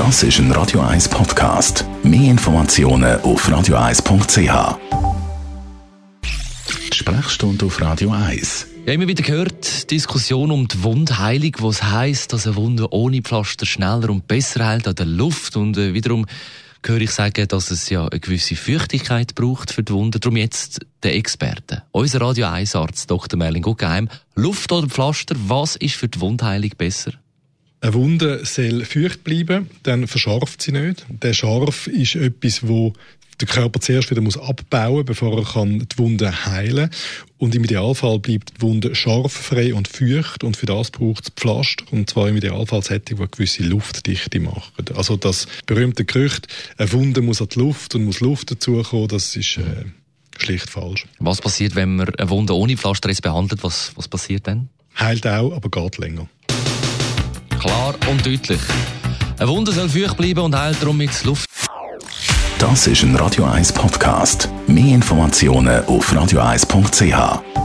Das ist ein Radio 1 Podcast. Mehr Informationen auf radio1.ch. Sprechstunde auf Radio 1. Ja, immer wieder gehört, Diskussion um die Wundheilung, was heisst, dass eine Wunde ohne Pflaster schneller und besser heilt an der Luft. Und äh, wiederum höre ich sagen, dass es ja eine gewisse Feuchtigkeit braucht für die Wunde. Darum jetzt der Experte, unser Radio 1 Arzt Dr. Merlin Guggeheim. Luft oder Pflaster, was ist für die Wundheilung besser? Eine Wunde soll feucht bleiben, dann verscharft sie nicht. Der Scharf ist etwas, wo der Körper zuerst wieder muss abbauen bevor er kann die Wunde heilen Und im Idealfall bleibt die Wunde scharffrei und feucht und für das braucht es Pflaster und zwar im Idealfall Sättig, die eine gewisse Luftdichte machen. Also das berühmte Gerücht, eine Wunde muss an die Luft und muss Luft dazukommen, das ist äh, schlicht falsch. Was passiert, wenn man eine Wunde ohne Pflaster jetzt behandelt? Was, was passiert dann? Heilt auch, aber geht länger. Klar und deutlich. Eine Wunde soll feucht bleiben und heilt darum mit Luft. Das ist ein Radio 1 Podcast. Mehr Informationen auf radio1.ch.